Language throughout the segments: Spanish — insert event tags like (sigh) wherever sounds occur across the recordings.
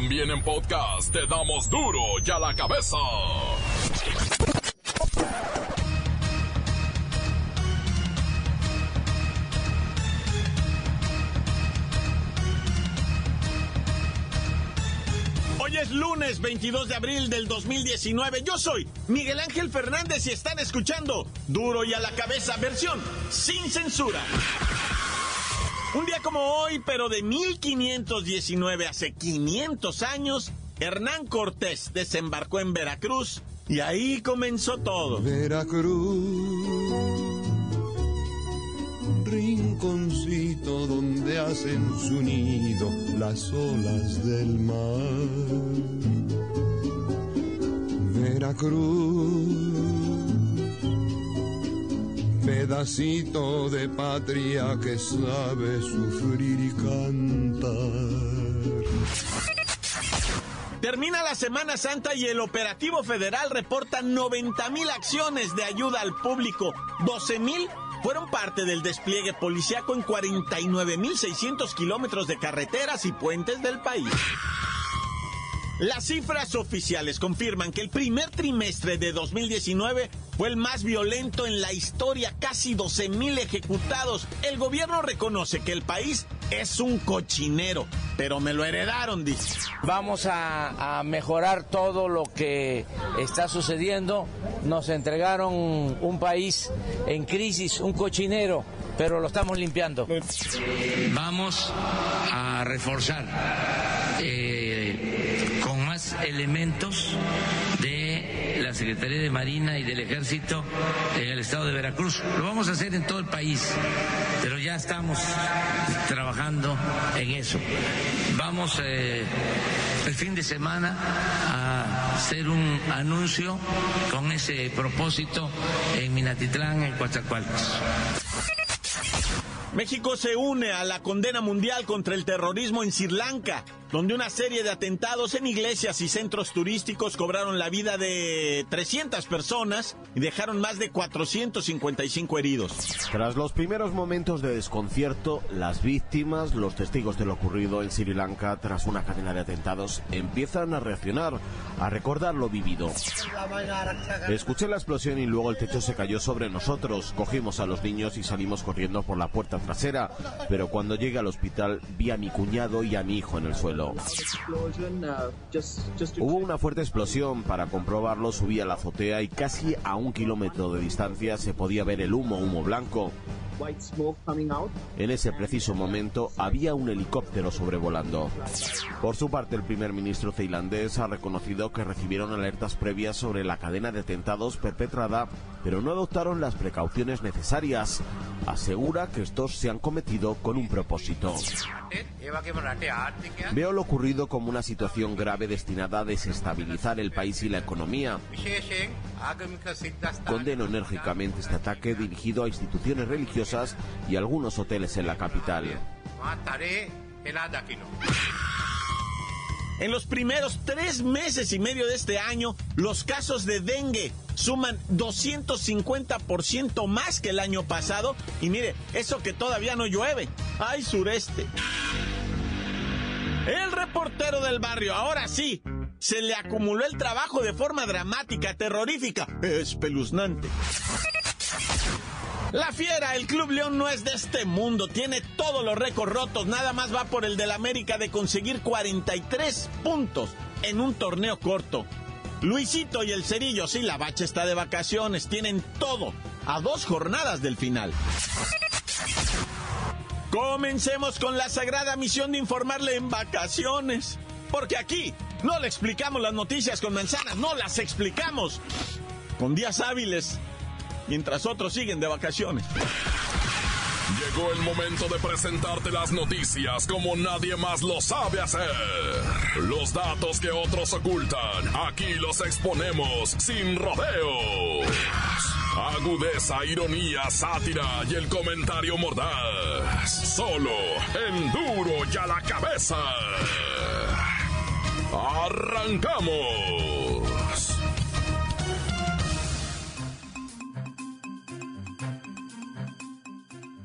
También en podcast te damos duro y a la cabeza. Hoy es lunes 22 de abril del 2019. Yo soy Miguel Ángel Fernández y están escuchando Duro y a la cabeza versión sin censura. Un día como hoy, pero de 1519, hace 500 años, Hernán Cortés desembarcó en Veracruz y ahí comenzó todo. Veracruz, rinconcito donde hacen su nido las olas del mar. Veracruz, pedacito de patria que sabe sufrir y cantar. Termina la Semana Santa y el Operativo Federal reporta 90 mil acciones de ayuda al público. 12 mil fueron parte del despliegue policiaco en 49 mil 600 kilómetros de carreteras y puentes del país. Las cifras oficiales confirman que el primer trimestre de 2019 fue el más violento en la historia, casi 12 mil ejecutados. El gobierno reconoce que el país es un cochinero, pero me lo heredaron, dice. Vamos a, a, mejorar todo lo que está sucediendo. Nos entregaron un país en crisis, un cochinero, pero lo estamos limpiando. Vamos a reforzar eh, elementos de la Secretaría de Marina y del Ejército en el estado de Veracruz. Lo vamos a hacer en todo el país, pero ya estamos trabajando en eso. Vamos eh, el fin de semana a hacer un anuncio con ese propósito en Minatitlán, en Coatzacoalcos. México se une a la condena mundial contra el terrorismo en Sri Lanka, donde una serie de atentados en iglesias y centros turísticos cobraron la vida de 300 personas y dejaron más de 455 heridos. Tras los primeros momentos de desconcierto, las víctimas, los testigos de lo ocurrido en Sri Lanka tras una cadena de atentados empiezan a reaccionar, a recordar lo vivido. Escuché la explosión y luego el techo se cayó sobre nosotros. Cogimos a los niños y salimos corriendo por la puerta trasera, pero cuando llegué al hospital vi a mi cuñado y a mi hijo en el suelo. Hubo una fuerte explosión, para comprobarlo subí a la azotea y casi a un kilómetro de distancia se podía ver el humo, humo blanco. En ese preciso momento había un helicóptero sobrevolando. Por su parte, el primer ministro tailandés ha reconocido que recibieron alertas previas sobre la cadena de atentados perpetrada, pero no adoptaron las precauciones necesarias. Asegura que estos se han cometido con un propósito. Veo lo ocurrido como una situación grave destinada a desestabilizar el país y la economía. Condeno enérgicamente este ataque dirigido a instituciones religiosas y algunos hoteles en la capital. En los primeros tres meses y medio de este año, los casos de dengue suman 250% más que el año pasado. Y mire, eso que todavía no llueve. ¡Ay, sureste! El reportero del barrio, ahora sí, se le acumuló el trabajo de forma dramática, terrorífica, espeluznante. La fiera, el Club León no es de este mundo, tiene todos los récords rotos, nada más va por el del América de conseguir 43 puntos en un torneo corto. Luisito y el Cerillo, sí, la bacha está de vacaciones, tienen todo a dos jornadas del final. Comencemos con la sagrada misión de informarle en vacaciones, porque aquí no le explicamos las noticias con manzanas, no las explicamos con días hábiles mientras otros siguen de vacaciones. Llegó el momento de presentarte las noticias como nadie más lo sabe hacer. Los datos que otros ocultan, aquí los exponemos sin rodeos. Agudeza, ironía, sátira y el comentario mordaz. Solo en duro y a la cabeza. ¡Arrancamos!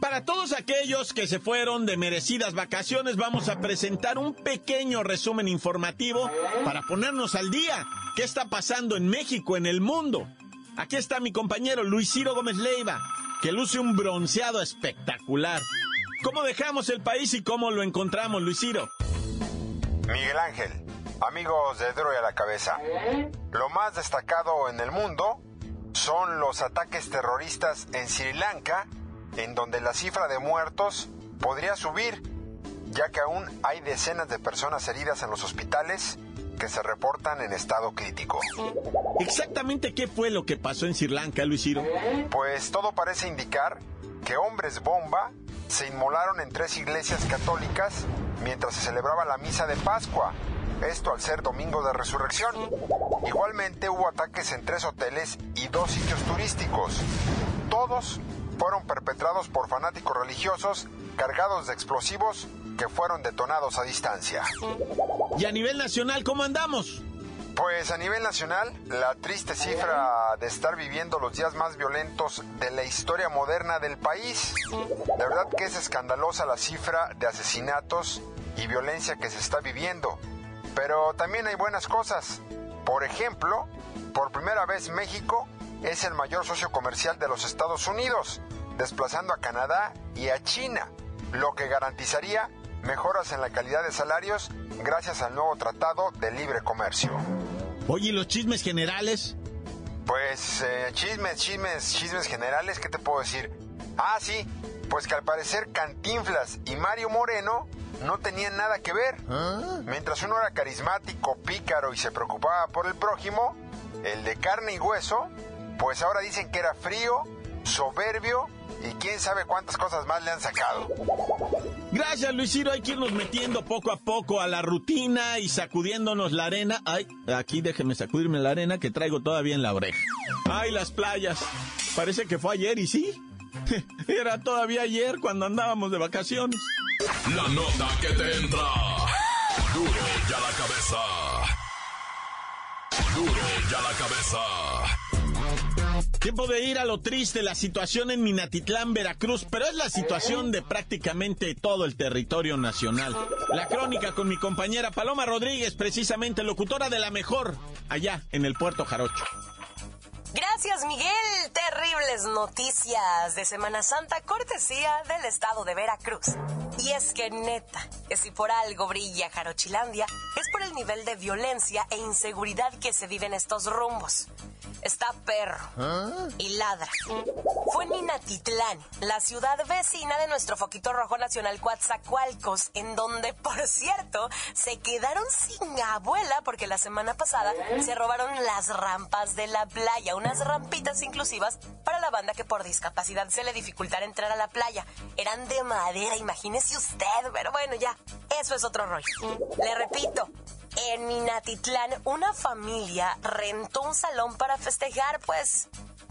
Para todos aquellos que se fueron de merecidas vacaciones, vamos a presentar un pequeño resumen informativo para ponernos al día. ¿Qué está pasando en México, en el mundo? Aquí está mi compañero Luis Ciro Gómez Leiva, que luce un bronceado espectacular. ¿Cómo dejamos el país y cómo lo encontramos, Luis Ciro? Miguel Ángel, amigos de Duro a la Cabeza. Lo más destacado en el mundo son los ataques terroristas en Sri Lanka, en donde la cifra de muertos podría subir, ya que aún hay decenas de personas heridas en los hospitales que se reportan en estado crítico. ¿Exactamente qué fue lo que pasó en Sri Lanka, Luis Ciro? Pues todo parece indicar que hombres bomba se inmolaron en tres iglesias católicas mientras se celebraba la misa de Pascua, esto al ser domingo de resurrección. Igualmente hubo ataques en tres hoteles y dos sitios turísticos. Todos fueron perpetrados por fanáticos religiosos cargados de explosivos que fueron detonados a distancia. ¿Y a nivel nacional cómo andamos? Pues a nivel nacional, la triste cifra de estar viviendo los días más violentos de la historia moderna del país. La verdad que es escandalosa la cifra de asesinatos y violencia que se está viviendo. Pero también hay buenas cosas. Por ejemplo, por primera vez México es el mayor socio comercial de los Estados Unidos, desplazando a Canadá y a China, lo que garantizaría mejoras en la calidad de salarios gracias al nuevo Tratado de Libre Comercio. Oye, ¿y los chismes generales? Pues eh, chismes, chismes, chismes generales, ¿qué te puedo decir? Ah, sí, pues que al parecer Cantinflas y Mario Moreno no tenían nada que ver. Mientras uno era carismático, pícaro y se preocupaba por el prójimo, el de carne y hueso, pues ahora dicen que era frío, soberbio y quién sabe cuántas cosas más le han sacado. Gracias, Luis Ciro. Hay que irnos metiendo poco a poco a la rutina y sacudiéndonos la arena. Ay, aquí déjeme sacudirme la arena que traigo todavía en la oreja. Ay, las playas. Parece que fue ayer y sí. (laughs) Era todavía ayer cuando andábamos de vacaciones. La nota que te entra. Duro ya la cabeza. Duro ya la cabeza. Tiempo de ir a lo triste, la situación en Minatitlán, Veracruz, pero es la situación de prácticamente todo el territorio nacional. La crónica con mi compañera Paloma Rodríguez, precisamente locutora de la mejor, allá en el puerto Jarocho. Gracias, Miguel. Terribles noticias de Semana Santa, cortesía del estado de Veracruz. Y es que neta, que si por algo brilla Jarochilandia, es por el nivel de violencia e inseguridad que se vive en estos rumbos. Está perro y ladra. Fue en Minatitlán, la ciudad vecina de nuestro foquito rojo nacional Coatzacoalcos, en donde, por cierto, se quedaron sin abuela porque la semana pasada se robaron las rampas de la playa, unas rampitas inclusivas para la banda que por discapacidad se le dificultara entrar a la playa. Eran de madera, imagínese usted, pero bueno, ya, eso es otro rollo. Le repito, en Minatitlán, una familia rentó un salón para festejar, pues,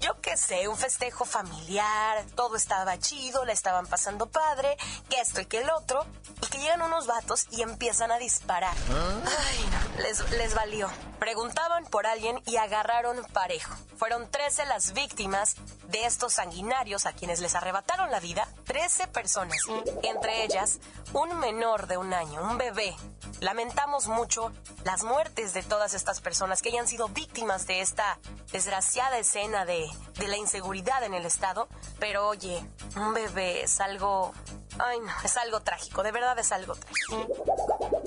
yo qué sé, un festejo familiar, todo estaba chido, le estaban pasando padre, que esto y que el otro, y que llegan unos vatos y empiezan a disparar. Ay, no, les, les valió. Preguntaban por alguien y agarraron parejo. Fueron 13 las víctimas de estos sanguinarios a quienes les arrebataron la vida, 13 personas, entre ellas un menor de un año, un bebé. Lamentamos mucho las muertes de todas estas personas que hayan sido víctimas de esta desgraciada escena de, de la inseguridad en el Estado, pero oye, un bebé es algo... Ay, no, es algo trágico, de verdad es algo trágico.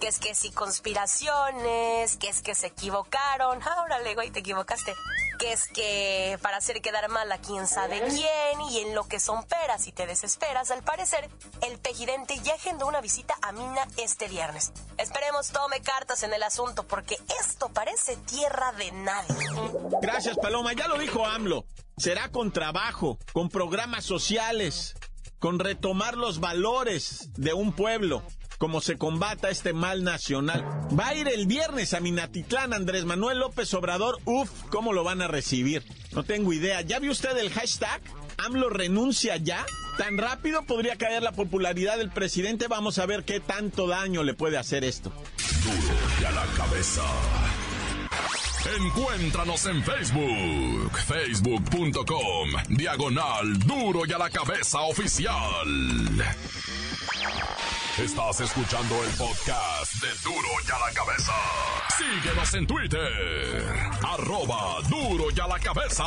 Que es que si conspiraciones, que es que se equivocaron, ahora le güey, te equivocaste que es que para hacer quedar mal a quién sabe quién y en lo que son peras y te desesperas, al parecer, el pejidente ya agendó una visita a Mina este viernes. Esperemos tome cartas en el asunto porque esto parece tierra de nadie. Gracias, Paloma. Ya lo dijo AMLO. Será con trabajo, con programas sociales, con retomar los valores de un pueblo como se combata este mal nacional. Va a ir el viernes a Minatitlán Andrés Manuel López Obrador. Uf, ¿cómo lo van a recibir? No tengo idea. ¿Ya vio usted el hashtag? AMLO renuncia ya. ¿Tan rápido podría caer la popularidad del presidente? Vamos a ver qué tanto daño le puede hacer esto. Duro ya la cabeza. Encuéntranos en Facebook, facebook.com, diagonal duro y a la cabeza oficial. Estás escuchando el podcast de Duro y a la cabeza. Síguenos en Twitter, arroba duro y a la cabeza.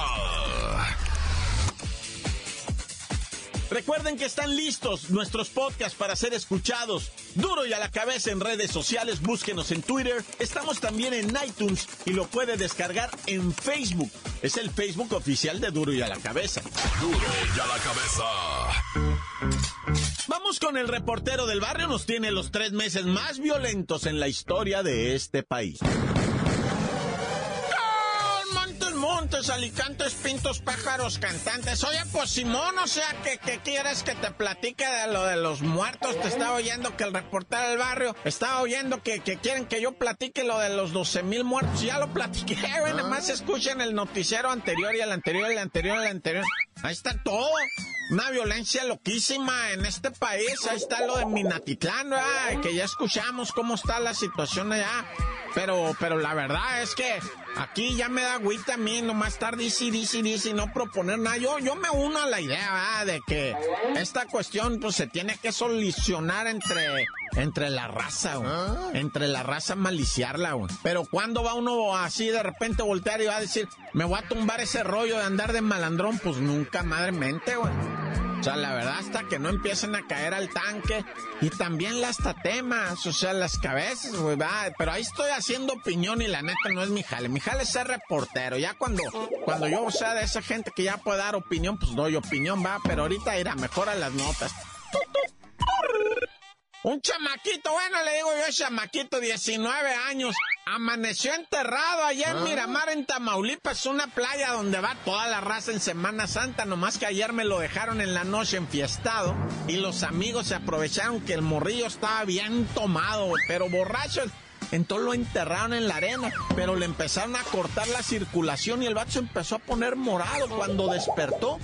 Recuerden que están listos nuestros podcasts para ser escuchados. Duro y a la cabeza en redes sociales, búsquenos en Twitter. Estamos también en iTunes y lo puede descargar en Facebook. Es el Facebook oficial de Duro y a la cabeza. Duro y a la cabeza. Vamos con el reportero del barrio. Nos tiene los tres meses más violentos en la historia de este país. Montes, Alicantes, Pintos, Pájaros, Cantantes. Oye, pues Simón, o sea, que, quieres que te platique de lo de los muertos? Te estaba oyendo que el reportero del barrio estaba oyendo que, quieren que yo platique lo de los 12 mil muertos. Ya lo platiqué, güey. Nada más escuchen el noticiero anterior y el anterior y el anterior y el anterior. Ahí está todo. Una violencia loquísima en este país. Ahí está lo de Minatitlán, ¿verdad? que ya escuchamos cómo está la situación allá. Pero, pero la verdad es que aquí ya me da agüita a mí nomás estar dice, dice, dice no proponer nada. Yo, yo me uno a la idea ¿verdad? de que esta cuestión pues se tiene que solucionar entre, entre la raza, ah. entre la raza maliciarla. Güey. Pero cuando va uno así de repente voltear y va a decir, me voy a tumbar ese rollo de andar de malandrón, pues nunca madre mente, güey. O sea, la verdad, hasta que no empiecen a caer al tanque. Y también las tatemas, o sea, las cabezas, güey, va. Pero ahí estoy haciendo opinión y la neta no es mi jale. Mi jale es ser reportero. Ya cuando, cuando yo sea de esa gente que ya puede dar opinión, pues doy opinión, va. Pero ahorita irá, mejora las notas. Un chamaquito, bueno, le digo yo, chamaquito, 19 años, amaneció enterrado allá en ah. Miramar, en Tamaulipas, una playa donde va toda la raza en Semana Santa, nomás que ayer me lo dejaron en la noche enfiestado y los amigos se aprovecharon que el morrillo estaba bien tomado, pero borracho. Entonces lo enterraron en la arena, pero le empezaron a cortar la circulación y el vato se empezó a poner morado cuando despertó.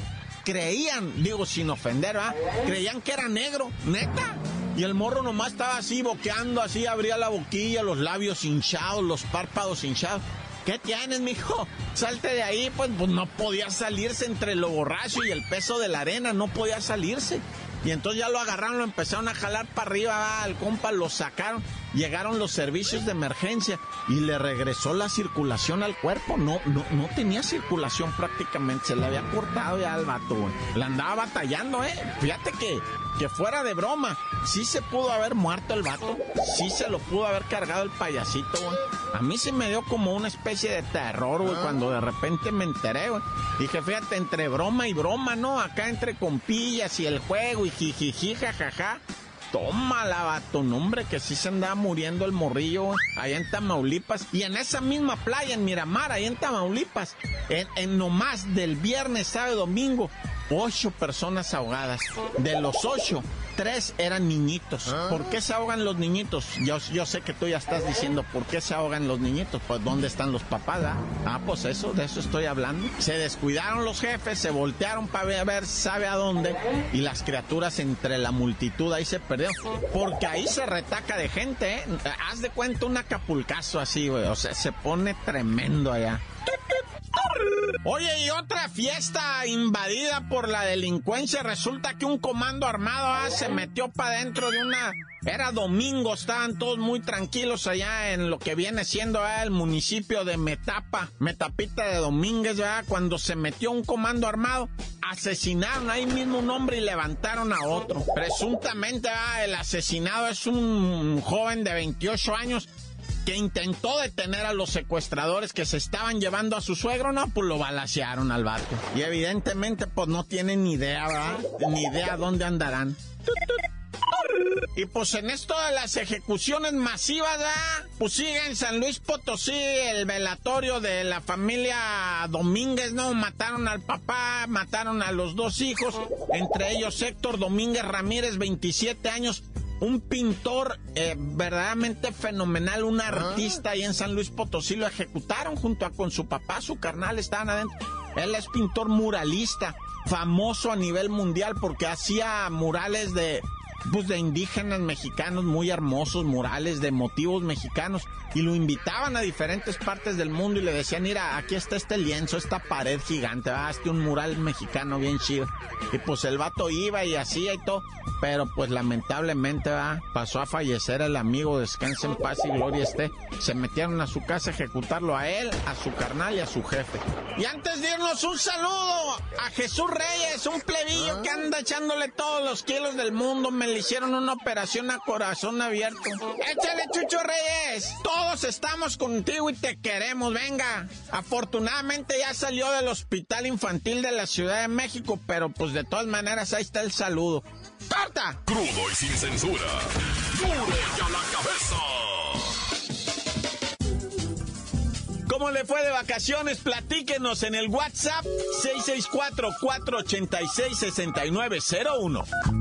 Creían, digo sin ofender, ¿ah? Creían que era negro, neta. Y el morro nomás estaba así, boqueando, así, abría la boquilla, los labios hinchados, los párpados hinchados. ¿Qué tienes, mijo? Salte de ahí, pues, pues no podía salirse entre lo borracho y el peso de la arena, no podía salirse. Y entonces ya lo agarraron, lo empezaron a jalar para arriba, al compa, lo sacaron. Llegaron los servicios de emergencia y le regresó la circulación al cuerpo. No, no, no tenía circulación prácticamente, se le había cortado ya al vato, güey. La andaba batallando, eh. Fíjate que que fuera de broma, sí se pudo haber muerto el vato, sí se lo pudo haber cargado el payasito, güey. A mí se me dio como una especie de terror, güey, ah. cuando de repente me enteré, güey. Dije, fíjate, entre broma y broma, ¿no? Acá entre compillas y el juego y jijiji, jajaja. Tómala, vato, nombre, que sí se andaba muriendo el morrillo allá en Tamaulipas. Y en esa misma playa, en Miramar, allá en Tamaulipas, en, en nomás del viernes, sábado, domingo, ocho personas ahogadas. De los ocho, tres eran niñitos. Ah. ¿Por qué se ahogan los niñitos? Yo, yo sé que tú ya estás diciendo, ¿por qué se ahogan los niñitos? Pues ¿dónde están los papás? Ah, ah pues eso, de eso estoy hablando. Se descuidaron los jefes, se voltearon para ver, sabe a dónde, y las criaturas entre la multitud ahí se perdieron. Porque ahí se retaca de gente, ¿eh? Haz de cuenta un acapulcazo así, güey. O sea, se pone tremendo allá. Oye, y otra fiesta invadida por la delincuencia. Resulta que un comando armado ah, se metió para dentro de una... Era domingo, estaban todos muy tranquilos allá en lo que viene siendo ah, el municipio de Metapa, Metapita de Domínguez, ¿verdad? cuando se metió un comando armado, asesinaron ahí mismo un hombre y levantaron a otro. Presuntamente ah, el asesinado es un joven de 28 años que intentó detener a los secuestradores que se estaban llevando a su suegro, no, pues lo balasearon al barco. Y evidentemente, pues no tienen ni idea, ¿verdad? Ni idea dónde andarán. Y pues en esto de las ejecuciones masivas, ¿verdad? pues sigue en San Luis Potosí el velatorio de la familia Domínguez, ¿no? Mataron al papá, mataron a los dos hijos, entre ellos Héctor Domínguez Ramírez, 27 años, un pintor eh, verdaderamente fenomenal, un artista ahí en San Luis Potosí, lo ejecutaron junto a con su papá, su carnal, estaban adentro. Él es pintor muralista, famoso a nivel mundial porque hacía murales de pues de indígenas mexicanos muy hermosos, murales de motivos mexicanos, y lo invitaban a diferentes partes del mundo y le decían, mira, aquí está este lienzo, esta pared gigante, ah, este un mural mexicano bien chido. Y pues el vato iba y hacía y todo, pero pues lamentablemente va pasó a fallecer el amigo, descanse en paz y gloria esté. Se metieron a su casa a ejecutarlo a él, a su carnal y a su jefe. Y antes de irnos un saludo a Jesús Reyes, un plebillo que anda echándole todos los kilos del mundo, me le hicieron una operación a corazón abierto. Échale Chucho Reyes, todos estamos contigo y te queremos, venga. Afortunadamente ya salió del hospital infantil de la Ciudad de México, pero pues de todas maneras ahí está el saludo. ¡Corta! Crudo y sin censura. ¡Duro y a la cabeza! ¿Cómo le fue de vacaciones? Platíquenos en el WhatsApp 664-486-6901.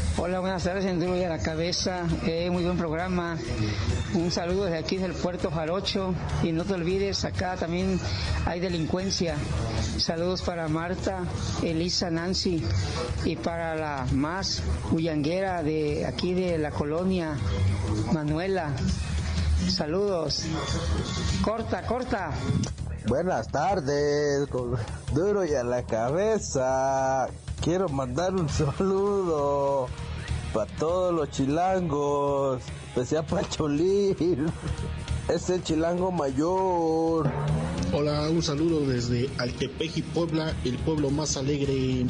Hola, buenas tardes, en Duro y a la Cabeza. Eh, muy buen programa. Un saludo desde aquí del puerto Jarocho. Y no te olvides, acá también hay delincuencia. Saludos para Marta, Elisa, Nancy y para la más huyanguera de aquí de la colonia, Manuela. Saludos. Corta, corta. Buenas tardes, duro y a la cabeza. Quiero mandar un (laughs) saludo para todos los chilangos, especial para Cholín, es (laughs) el chilango mayor. Hola, un saludo desde Altepeji, Puebla, el pueblo más alegre.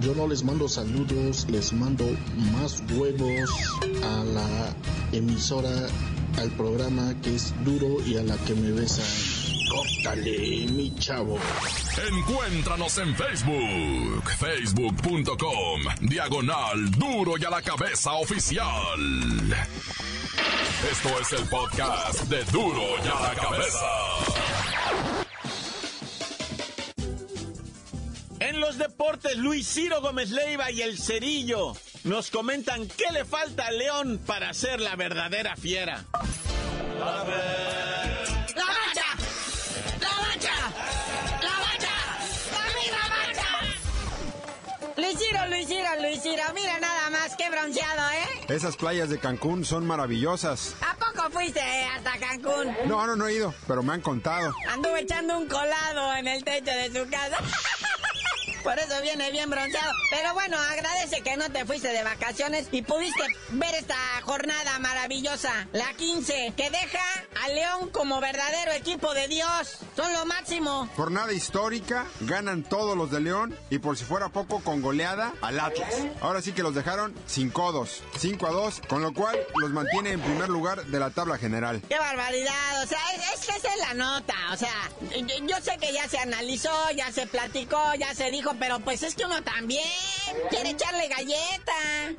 Yo no les mando saludos, les mando más huevos a la emisora, al programa que es duro y a la que me besa. Córtale, mi chavo. Encuéntranos en Facebook, facebook.com, diagonal duro y a la cabeza oficial. Esto es el podcast de duro y a la cabeza. En los deportes, Luis Ciro Gómez Leiva y el Cerillo nos comentan qué le falta a León para ser la verdadera fiera. ¡La Luisiro, Luisiro, Luisiro, mira nada más que bronceado, ¿eh? Esas playas de Cancún son maravillosas. ¿A poco fuiste hasta Cancún? No, no, no he ido, pero me han contado. Anduve echando un colado en el techo de su casa. (laughs) Por eso viene bien bronceado. Pero bueno, agradece que no te fuiste de vacaciones y pudiste ver esta jornada maravillosa, la 15, que deja a León como verdadero equipo de Dios. Son lo máximo. Jornada histórica, ganan todos los de León y por si fuera poco con goleada al Atlas. Ahora sí que los dejaron sin codos, 5 a 2, con lo cual los mantiene en primer lugar de la tabla general. ¡Qué barbaridad! O sea, es, es que esa es la nota. O sea, yo, yo sé que ya se analizó, ya se platicó, ya se dijo, pero pues es que uno también quiere echarle galleta.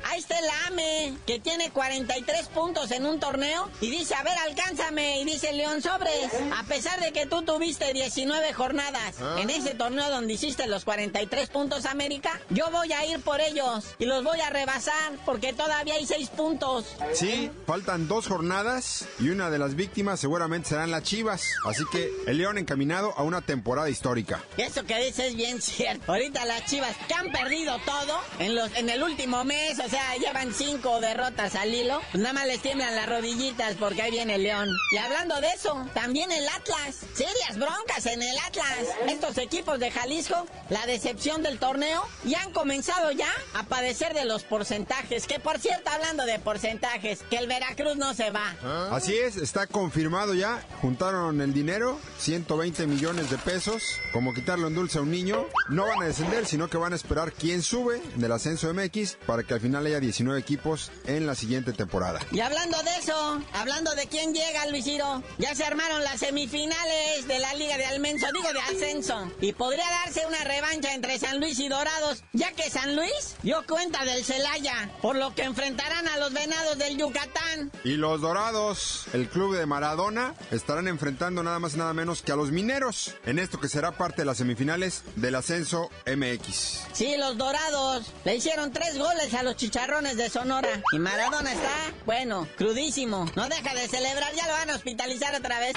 Ahí está el AME, que tiene 43 puntos en un torneo y dice, a ver, alcánzame. Y dice León Sobres, a pesar de que tú tuviste 19 jornadas en ese torneo donde hiciste los 43 puntos América, yo voy a ir por ellos y los voy a rebasar porque todavía hay 6 puntos. Sí, faltan dos jornadas y una de las víctimas seguramente serán las Chivas. Así que el León encaminado a una temporada histórica. Eso que dices es bien cierto. Ahorita las Chivas que han perdido todo en los en el último mes, o sea, llevan cinco derrotas al hilo. Pues nada más les tiemblan las rodillitas porque ahí viene el León. Y hablando de eso, también el Atlas. Serias broncas en el Atlas. Estos equipos de Jalisco, la decepción del torneo, y han comenzado ya a padecer de los porcentajes. Que por cierto, hablando de porcentajes, que el Veracruz no se va. Así es, está confirmado ya. Juntaron el dinero, 120 millones de pesos. Como quitarle un dulce a un niño. No van a descender, sino que van a esperar quién sube. del ascenso MX para que al final haya 19 equipos en la siguiente temporada. Y hablando de eso, hablando de quién llega, Luis Ciro, ya se armaron las semifinales de la Liga de Almenso, digo de ascenso, y podría darse una revancha entre San Luis y Dorados, ya que San Luis dio cuenta del Celaya, por lo que enfrentarán a los Venados del Yucatán. Y los Dorados, el club de Maradona, estarán enfrentando nada más y nada menos que a los Mineros, en esto que será parte de las semifinales del ascenso MX. Sí, los Dorados le hicieron tres goles a los Chicharrones de Sonora. Y Maradona está, bueno, crudísimo. No deja de celebrar, ya lo van a hospitalizar otra vez.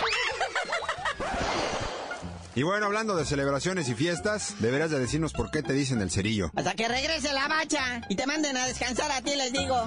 Y bueno, hablando de celebraciones y fiestas, deberás de decirnos por qué te dicen el cerillo. Hasta que regrese la bacha y te manden a descansar a ti, les digo.